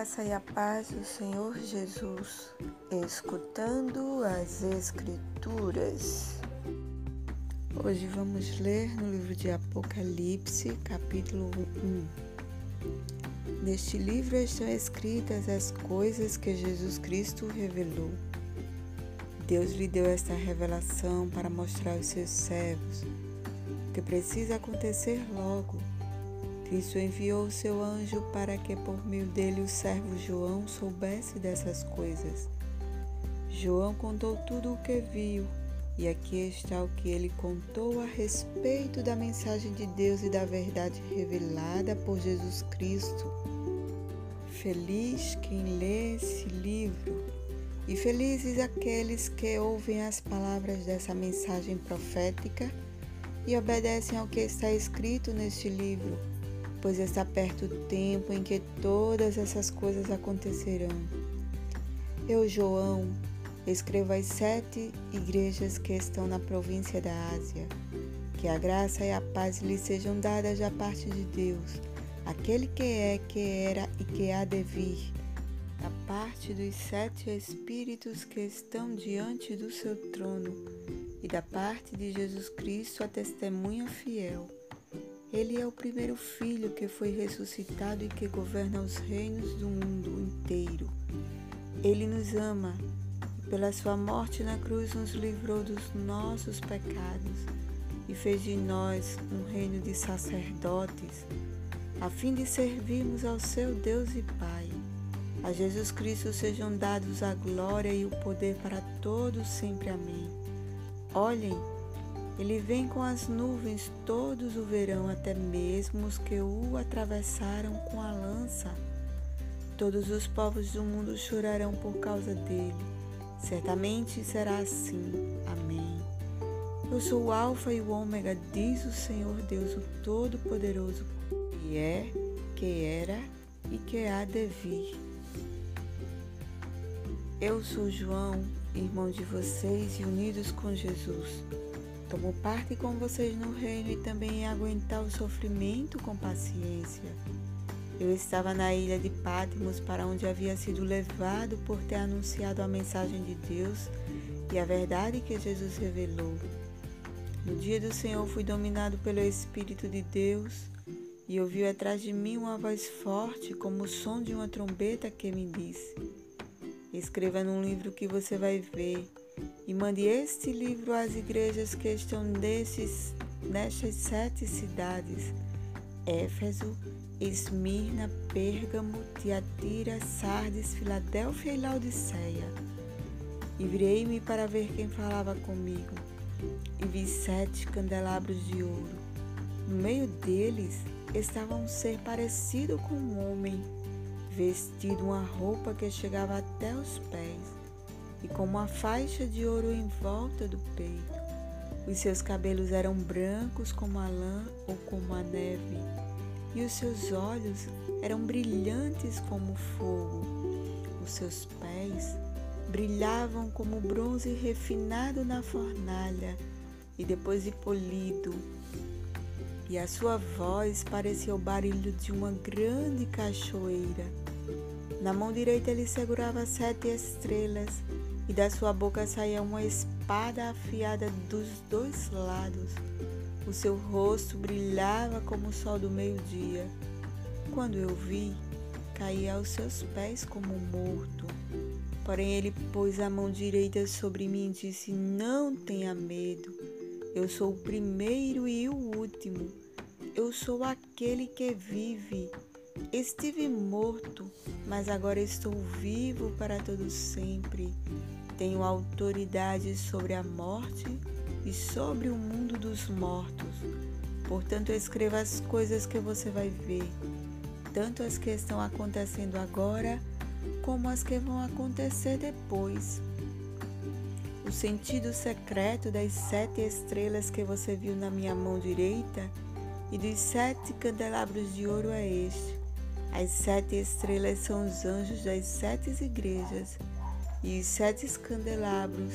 graça e a paz do Senhor Jesus, escutando as Escrituras. Hoje vamos ler no livro de Apocalipse, capítulo 1. Neste livro estão escritas as coisas que Jesus Cristo revelou. Deus lhe deu esta revelação para mostrar aos seus servos o que precisa acontecer logo Cristo enviou o seu anjo para que por meio dele o servo João soubesse dessas coisas. João contou tudo o que viu, e aqui está o que ele contou a respeito da mensagem de Deus e da verdade revelada por Jesus Cristo. Feliz quem lê esse livro, e felizes aqueles que ouvem as palavras dessa mensagem profética e obedecem ao que está escrito neste livro pois está perto o tempo em que todas essas coisas acontecerão. Eu, João, escrevo às sete igrejas que estão na província da Ásia. Que a graça e a paz lhe sejam dadas da parte de Deus, aquele que é, que era e que há de vir, da parte dos sete Espíritos que estão diante do seu trono, e da parte de Jesus Cristo, a testemunha fiel ele é o primeiro filho que foi ressuscitado e que governa os reinos do mundo inteiro. Ele nos ama pela sua morte na cruz, nos livrou dos nossos pecados e fez de nós um reino de sacerdotes, a fim de servirmos ao seu Deus e Pai. A Jesus Cristo sejam dados a glória e o poder para todos sempre. Amém. Olhem, ele vem com as nuvens, todos o verão, até mesmo os que o atravessaram com a lança. Todos os povos do mundo chorarão por causa dele. Certamente será assim. Amém. Eu sou o Alfa e o Ômega, diz o Senhor Deus, o Todo-Poderoso, que é, que era e que há de vir. Eu sou João, irmão de vocês e unidos com Jesus. Tomo parte com vocês no reino e também aguentar o sofrimento com paciência. Eu estava na ilha de Patmos, para onde havia sido levado por ter anunciado a mensagem de Deus e a verdade que Jesus revelou. No dia do Senhor fui dominado pelo Espírito de Deus e ouvi atrás de mim uma voz forte, como o som de uma trombeta, que me disse: Escreva num livro que você vai ver e mande este livro às igrejas que estão nesses, nestas sete cidades: Éfeso, Esmirna, Pérgamo, Tiatira, Sardes, Filadélfia e Laodiceia. E virei-me para ver quem falava comigo, e vi sete candelabros de ouro. No meio deles estava um ser parecido com um homem, vestido uma roupa que chegava até os pés e com uma faixa de ouro em volta do peito. Os seus cabelos eram brancos como a lã ou como a neve, e os seus olhos eram brilhantes como fogo. Os seus pés brilhavam como bronze refinado na fornalha e depois de polido. E a sua voz parecia o barulho de uma grande cachoeira. Na mão direita ele segurava sete estrelas e da sua boca saía uma espada afiada dos dois lados. O seu rosto brilhava como o sol do meio-dia. Quando eu vi, caí aos seus pés como morto. Porém, ele pôs a mão direita sobre mim e disse: Não tenha medo. Eu sou o primeiro e o último. Eu sou aquele que vive. Estive morto, mas agora estou vivo para todo sempre. Tenho autoridade sobre a morte e sobre o mundo dos mortos. Portanto, escreva as coisas que você vai ver, tanto as que estão acontecendo agora, como as que vão acontecer depois. O sentido secreto das sete estrelas que você viu na minha mão direita e dos sete candelabros de ouro é este. As sete estrelas são os anjos das sete igrejas e os sete candelabros